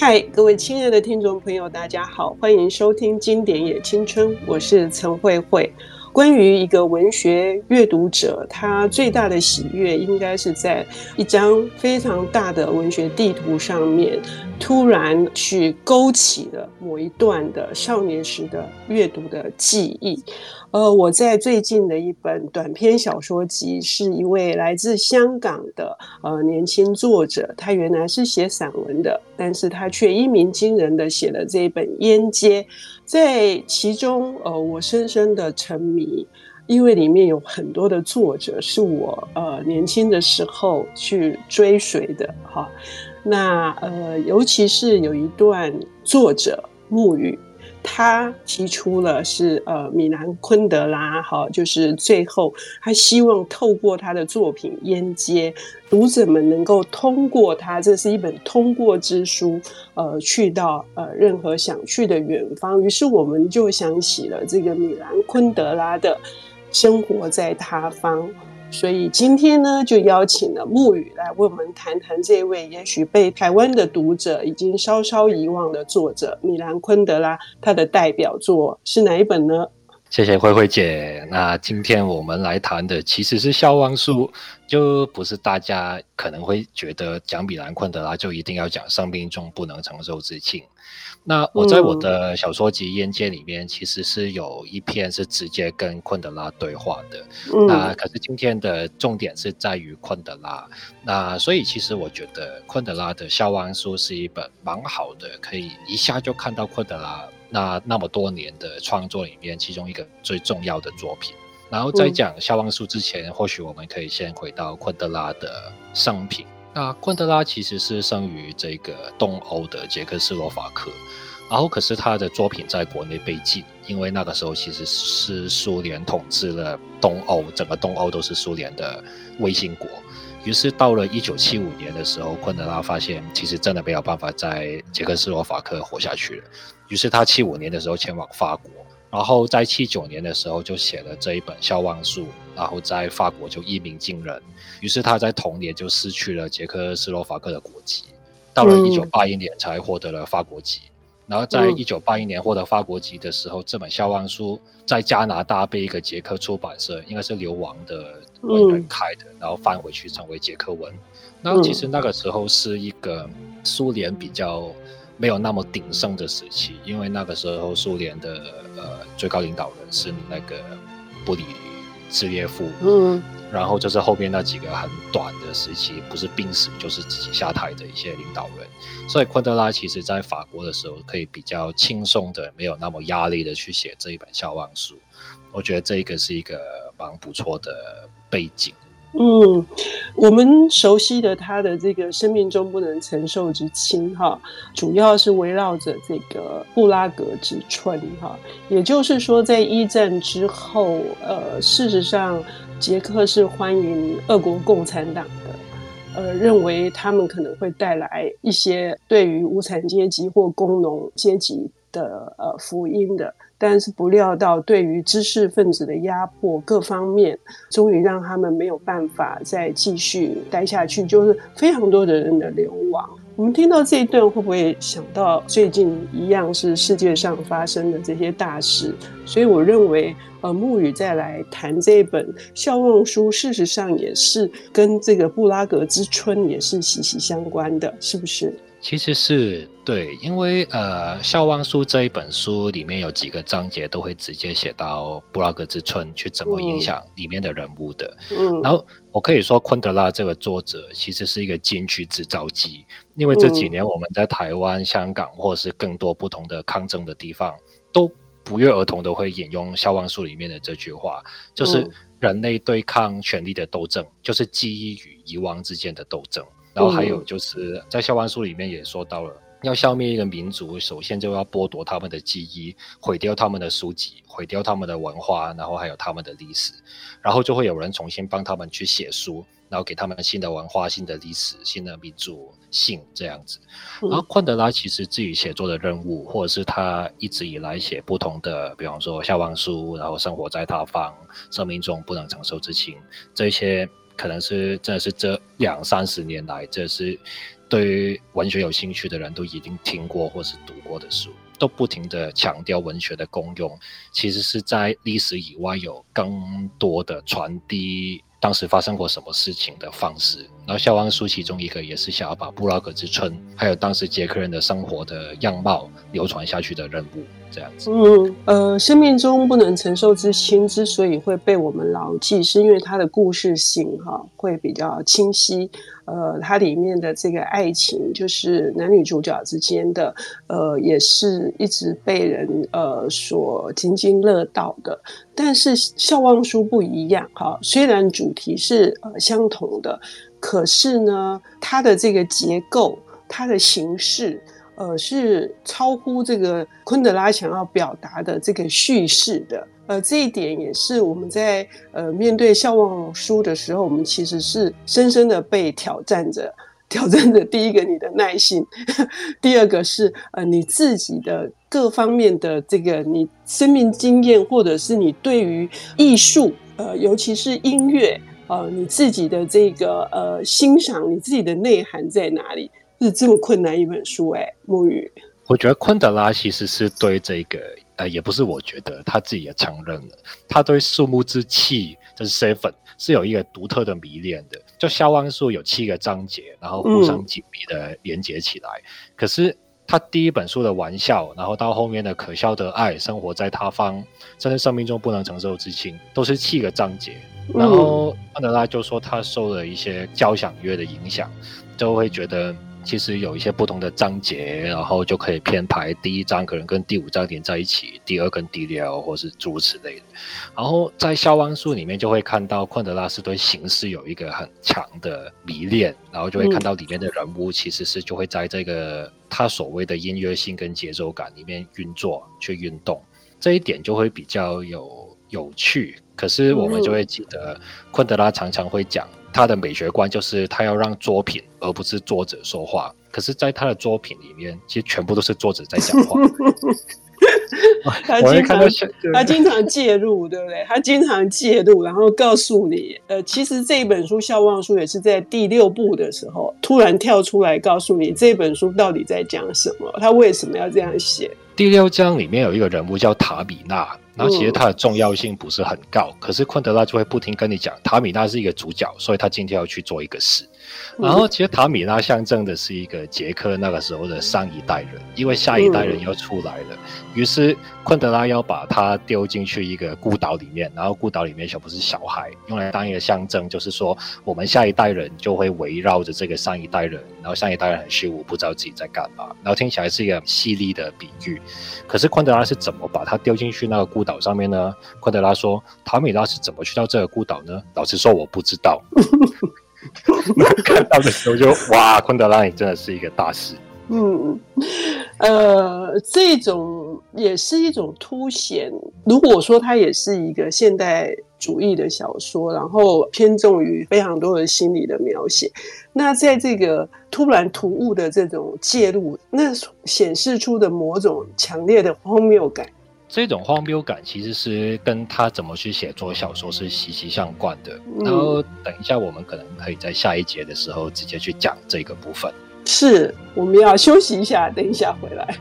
嗨，各位亲爱的听众朋友，大家好，欢迎收听《经典也青春》，我是陈慧慧。关于一个文学阅读者，他最大的喜悦，应该是在一张非常大的文学地图上面，突然去勾起了某一段的少年时的阅读的记忆。呃，我在最近的一本短篇小说集，是一位来自香港的呃年轻作者，他原来是写散文的，但是他却一鸣惊人的写了这一本《烟街》，在其中，呃，我深深的沉迷，因为里面有很多的作者是我呃年轻的时候去追随的哈，那呃，尤其是有一段作者沐雨。他提出了是呃米兰昆德拉哈，就是最后他希望透过他的作品《烟街》，读者们能够通过他，这是一本通过之书，呃，去到呃任何想去的远方。于是我们就想起了这个米兰昆德拉的生活在他方。所以今天呢，就邀请了沐雨来为我们谈谈这位也许被台湾的读者已经稍稍遗忘的作者米兰昆德拉。他的代表作是哪一本呢？谢谢慧慧姐。那今天我们来谈的其实是消亡书，就不是大家可能会觉得讲米兰昆德拉就一定要讲生命中不能承受之轻。那我在我的小说集《烟界》里面，其实是有一篇是直接跟昆德拉对话的。嗯、那可是今天的重点是在于昆德拉。那所以其实我觉得昆德拉的《消亡书》是一本蛮好的，可以一下就看到昆德拉那那么多年的创作里面其中一个最重要的作品。然后在讲《消亡书》之前，嗯、或许我们可以先回到昆德拉的生平。那昆德拉其实是生于这个东欧的捷克斯洛伐克，然后可是他的作品在国内被禁，因为那个时候其实是苏联统治了东欧，整个东欧都是苏联的卫星国。于是到了一九七五年的时候，昆德拉发现其实真的没有办法在捷克斯洛伐克活下去了，于是他七五年的时候前往法国。然后在七九年的时候就写了这一本《消亡书》，然后在法国就一鸣惊人。于是他在同年就失去了捷克斯洛伐克的国籍，到了一九八一年才获得了法国籍。嗯、然后在一九八一年获得法国籍的时候，这本《笑忘书》在加拿大被一个捷克出版社，应该是流亡的文人开的，然后翻回去成为捷克文。然后其实那个时候是一个苏联比较没有那么鼎盛的时期，因为那个时候苏联的呃最高领导人是那个布里兹列夫，嗯，然后就是后面那几个很短的时期，不是病死就是自己下台的一些领导人，所以昆德拉其实在法国的时候可以比较轻松的，没有那么压力的去写这一本笑忘书，我觉得这个是一个蛮不错的背景。嗯，我们熟悉的他的这个生命中不能承受之轻哈，主要是围绕着这个布拉格之春哈，也就是说，在一战之后，呃，事实上，捷克是欢迎俄国共产党的，呃，认为他们可能会带来一些对于无产阶级或工农阶级的呃福音的。但是不料到，对于知识分子的压迫各方面，终于让他们没有办法再继续待下去，就是非常多的人的流亡。我们听到这一段，会不会想到最近一样是世界上发生的这些大事？所以我认为，呃，木雨再来谈这一本笑忘书，事实上也是跟这个布拉格之春也是息息相关的，是不是？其实是对，因为呃，《笑忘书》这一本书里面有几个章节都会直接写到布拉格之春去怎么影响里面的人物的。嗯，然后我可以说，昆德拉这个作者其实是一个金句制造机，因为这几年我们在台湾、香港或是更多不同的抗争的地方，都不约而同的会引用《笑忘书》里面的这句话，就是人类对抗权力的斗争，就是记忆与遗忘之间的斗争。然后还有就是在消亡书里面也说到了，要消灭一个民族，首先就要剥夺他们的记忆，毁掉他们的书籍，毁掉他们的文化，然后还有他们的历史，然后就会有人重新帮他们去写书，然后给他们新的文化、新的历史、新的民族性这样子。然后昆德拉其实自己写作的任务，或者是他一直以来写不同的，比方说消亡书，然后生活在他方，生命中不能承受之轻这些。可能是真的是这两三十年来，这是对于文学有兴趣的人都已经听过或是读过的书，都不停的强调文学的功用，其实是在历史以外有更多的传递。当时发生过什么事情的方式，然后《肖邦书》其中一个也是想要把布拉格之春，还有当时捷克人的生活的样貌流传下去的任务，这样子。嗯，呃，生命中不能承受之轻之所以会被我们牢记，是因为它的故事性哈会比较清晰。呃，它里面的这个爱情，就是男女主角之间的，呃，也是一直被人呃所津津乐道的。但是《笑忘书》不一样哈，虽然主题是呃相同的，可是呢，它的这个结构、它的形式，呃，是超乎这个昆德拉想要表达的这个叙事的。呃，这一点也是我们在呃面对笑忘书的时候，我们其实是深深的被挑战着，挑战着第一个你的耐心，第二个是呃你自己的各方面的这个你生命经验，或者是你对于艺术，呃，尤其是音乐，呃，你自己的这个呃欣赏，你自己的内涵在哪里？是这么困难一本书哎，木雨。我觉得昆德拉其实是对这个。呃，也不是我觉得，他自己也承认了，他对树木之气，就是 seven，是有一个独特的迷恋的。就《笑忘书》有七个章节，然后互相紧密的连接起来。嗯、可是他第一本书的玩笑，然后到后面的可笑的爱，生活在他方，甚至生命中不能承受之轻，都是七个章节。然后安德拉就说他受了一些交响乐的影响，就会觉得。其实有一些不同的章节，然后就可以编排第一章可能跟第五章连在一起，第二跟第六，或是诸如此类的。然后在《肖邦书》里面就会看到昆德拉是对形式有一个很强的迷恋，然后就会看到里面的人物其实是就会在这个他所谓的音乐性跟节奏感里面运作去运动，这一点就会比较有有趣。可是我们就会记得昆德拉常常会讲。他的美学观就是他要让作品而不是作者说话，可是，在他的作品里面，其实全部都是作者在讲话。他经常 他经常介入，对不对？他经常介入，然后告诉你，呃，其实这一本书《笑忘书》也是在第六部的时候突然跳出来告诉你这本书到底在讲什么，他为什么要这样写。第六章里面有一个人物叫塔比娜。然后其实它的重要性不是很高，可是昆德拉就会不停跟你讲，塔米娜是一个主角，所以他今天要去做一个事。然后其实塔米拉象征的是一个捷克那个时候的上一代人，因为下一代人要出来了，于是昆德拉要把他丢进去一个孤岛里面，然后孤岛里面全部是小孩，用来当一个象征，就是说我们下一代人就会围绕着这个上一代人，然后上一代人很虚无，不知道自己在干嘛，然后听起来是一个犀利的比喻。可是昆德拉是怎么把他丢进去那个孤岛上面呢？昆德拉说，塔米拉是怎么去到这个孤岛呢？老实说，我不知道。看到的时候就哇，昆德拉你真的是一个大师。嗯，呃，这种也是一种凸显。如果说它也是一个现代主义的小说，然后偏重于非常多的心理的描写，那在这个突然突兀的这种介入，那显示出的某种强烈的荒谬感。这种荒谬感其实是跟他怎么去写作小说是息息相关的。然后等一下，我们可能可以在下一节的时候直接去讲这个部分。是，我们要休息一下，等一下回来。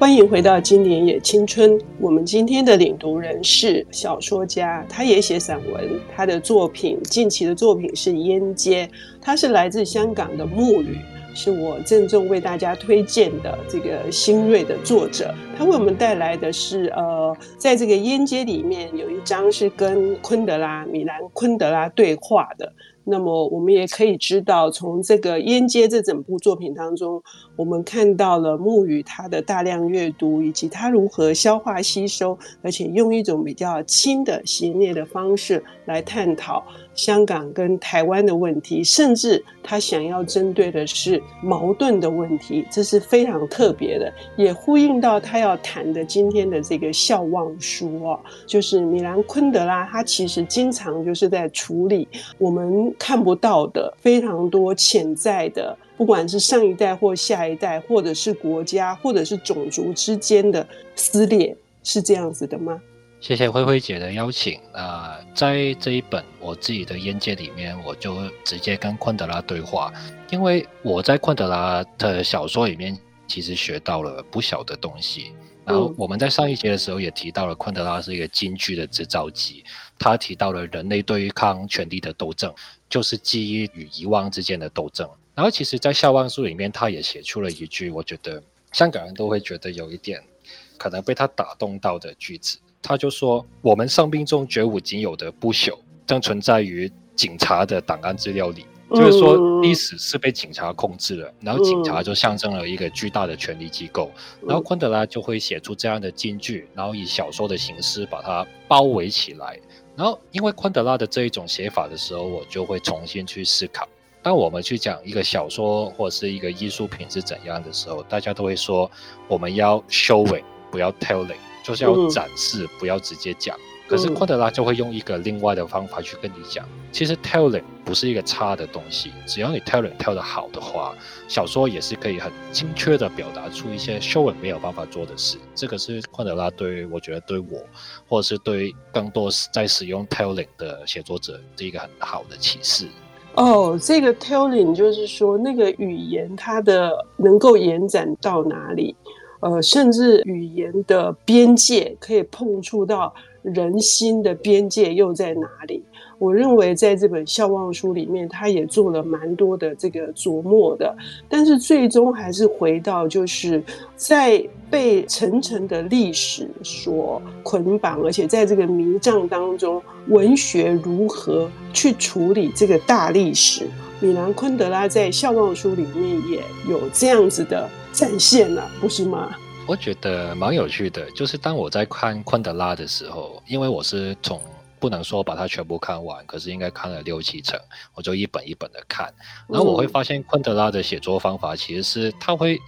欢迎回到经典也青春。我们今天的领读人是小说家，他也写散文。他的作品近期的作品是《烟街》，他是来自香港的沐雨，是我郑重为大家推荐的这个新锐的作者。他为我们带来的是，呃，在这个《烟街》里面有一章是跟昆德拉、米兰昆德拉对话的。那么我们也可以知道，从这个《烟街》这整部作品当中，我们看到了木鱼他的大量阅读，以及他如何消化吸收，而且用一种比较轻的、斜蹑的方式来探讨香港跟台湾的问题，甚至他想要针对的是矛盾的问题，这是非常特别的，也呼应到他要谈的今天的这个笑忘书啊，就是米兰昆德拉，他其实经常就是在处理我们看不到的非常多潜在的。不管是上一代或下一代，或者是国家，或者是种族之间的撕裂，是这样子的吗？谢谢灰灰姐的邀请。那在这一本我自己的烟界里面，我就直接跟昆德拉对话，因为我在昆德拉的小说里面其实学到了不小的东西。然后我们在上一节的时候也提到了，昆德拉是一个金句的制造机。他提到了人类对抗权力的斗争，就是记忆与遗忘之间的斗争。然后其实，在《笑忘书》里面，他也写出了一句，我觉得香港人都会觉得有一点可能被他打动到的句子。他就说：“我们生命中绝无仅有的不朽，正存在于警察的档案资料里。”就是说，历史是被警察控制了，然后警察就象征了一个巨大的权力机构。然后昆德拉就会写出这样的金句，然后以小说的形式把它包围起来。然后，因为昆德拉的这一种写法的时候，我就会重新去思考：当我们去讲一个小说或是一个艺术品是怎样的时候，大家都会说我们要 showing，不要 telling，就是要展示，不要直接讲。可是昆德拉就会用一个另外的方法去跟你讲，其实 telling 不是一个差的东西，只要你 telling tell 得好的话，小说也是可以很精确的表达出一些 showing 没有办法做的事。这个是昆德拉对我觉得对我，或者是对更多在使用 telling 的写作者的一个很好的启示。哦，这个 telling 就是说那个语言它的能够延展到哪里，呃，甚至语言的边界可以碰触到。人心的边界又在哪里？我认为在这本《笑忘书》里面，他也做了蛮多的这个琢磨的。但是最终还是回到，就是在被层层的历史所捆绑，而且在这个迷障当中，文学如何去处理这个大历史？米兰昆德拉在《笑忘书》里面也有这样子的展现了，不是吗？我觉得蛮有趣的，就是当我在看昆德拉的时候，因为我是从不能说把它全部看完，可是应该看了六七成，我就一本一本的看，然后我会发现昆德拉的写作方法其实是他会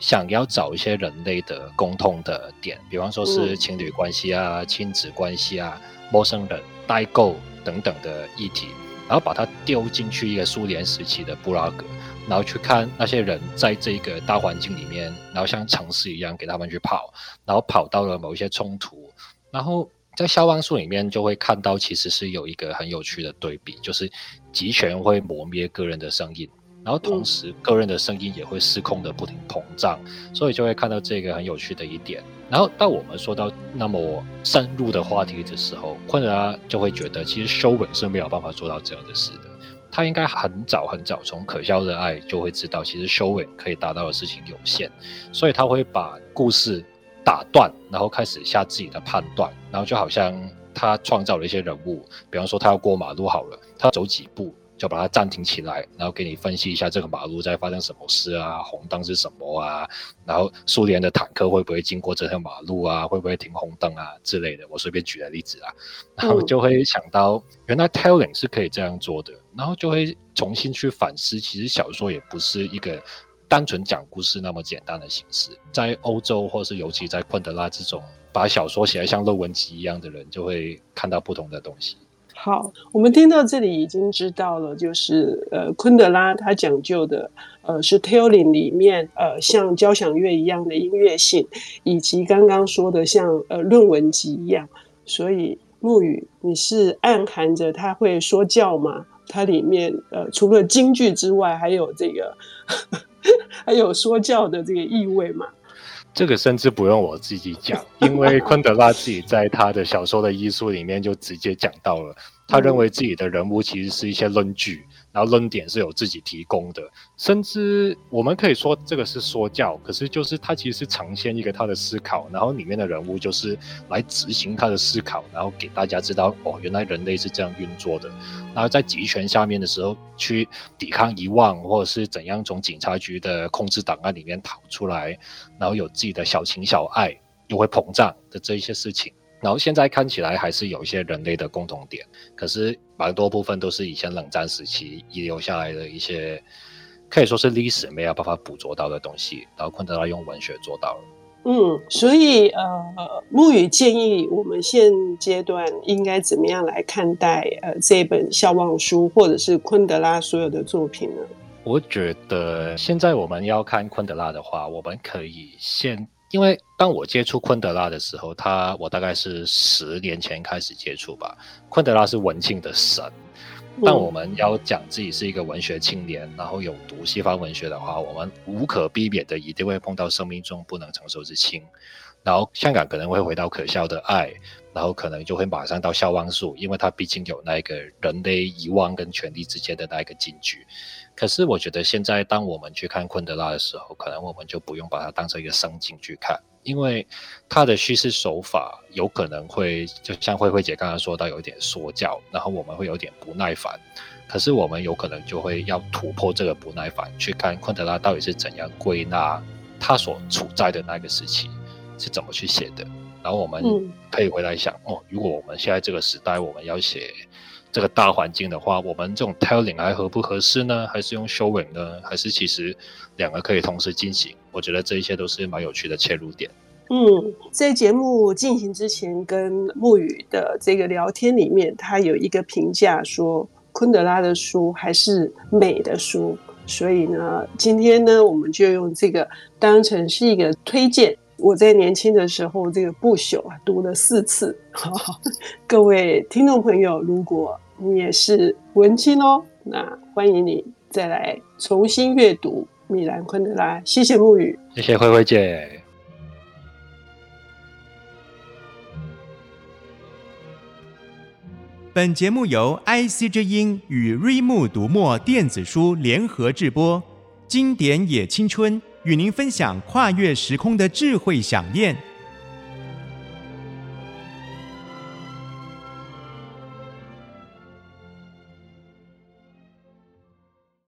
想要找一些人类的共通的点，比方说是情侣关系啊、亲子关系啊、陌生人、代购等等的议题，然后把它丢进去一个苏联时期的布拉格。然后去看那些人在这个大环境里面，然后像城市一样给他们去跑，然后跑到了某一些冲突，然后在肖邦书里面就会看到，其实是有一个很有趣的对比，就是集权会磨灭个人的声音，然后同时个人的声音也会失控的不停膨胀，所以就会看到这个很有趣的一点。然后当我们说到那么深入的话题的时候，昆德拉就会觉得，其实 showing 是没有办法做到这样的事的。他应该很早很早从可笑的爱就会知道，其实 showing 可以达到的事情有限，所以他会把故事打断，然后开始下自己的判断，然后就好像他创造了一些人物，比方说他要过马路好了，他走几步。就把它暂停起来，然后给你分析一下这个马路在发生什么事啊，红灯是什么啊，然后苏联的坦克会不会经过这条马路啊，会不会停红灯啊之类的。我随便举个例子啊，然后就会想到原来 telling 是可以这样做的，然后就会重新去反思，其实小说也不是一个单纯讲故事那么简单的形式。在欧洲，或是尤其在昆德拉这种把小说写得像论文集一样的人，就会看到不同的东西。好，我们听到这里已经知道了，就是呃，昆德拉他讲究的呃是 telling 里面呃像交响乐一样的音乐性，以及刚刚说的像呃论文集一样。所以木语，你是暗含着他会说教吗？它里面呃除了京剧之外，还有这个 还有说教的这个意味吗？这个甚至不用我自己讲，因为昆德拉自己在他的小说的艺术里面就直接讲到了，他认为自己的人物其实是一些论据。然后论点是由自己提供的，甚至我们可以说这个是说教，可是就是他其实是呈现一个他的思考，然后里面的人物就是来执行他的思考，然后给大家知道哦，原来人类是这样运作的。然后在集权下面的时候去抵抗遗忘，或者是怎样从警察局的控制档案里面逃出来，然后有自己的小情小爱又会膨胀的这一些事情。然后现在看起来还是有一些人类的共同点，可是蛮多部分都是以前冷战时期遗留下来的一些，可以说是历史没有办法捕捉到的东西。然后昆德拉用文学做到了。嗯，所以呃，木雨建议我们现阶段应该怎么样来看待呃这本《笑忘书》或者是昆德拉所有的作品呢？我觉得现在我们要看昆德拉的话，我们可以先，因为当我接触昆德拉的时候，他我大概是十年前开始接触吧。昆德拉是文青的神，但我们要讲自己是一个文学青年，然后有读西方文学的话，我们无可避免的一定会碰到生命中不能承受之轻。然后香港可能会回到可笑的爱，然后可能就会马上到萧汪素，因为它毕竟有那个人类遗忘跟权力之间的那一个禁区。可是我觉得现在当我们去看昆德拉的时候，可能我们就不用把它当成一个圣经去看，因为他的叙事手法有可能会就像慧慧姐刚刚说到有一点说教，然后我们会有点不耐烦。可是我们有可能就会要突破这个不耐烦，去看昆德拉到底是怎样归纳他所处在的那个时期。是怎么去写的？然后我们可以回来想、嗯、哦，如果我们现在这个时代，我们要写这个大环境的话，我们这种 telling 还合不合适呢？还是用 showing 呢？还是其实两个可以同时进行？我觉得这一些都是蛮有趣的切入点。嗯，在节目进行之前，跟木雨的这个聊天里面，他有一个评价说，昆德拉的书还是美的书。所以呢，今天呢，我们就用这个当成是一个推荐。我在年轻的时候，这个不朽啊，读了四次。各位听众朋友，如果你也是文青哦，那欢迎你再来重新阅读米兰昆德拉。谢谢木雨，谢谢慧慧姐。本节目由 IC 之音与瑞木读墨电子书联合制播，经典也青春。与您分享跨越时空的智慧想念。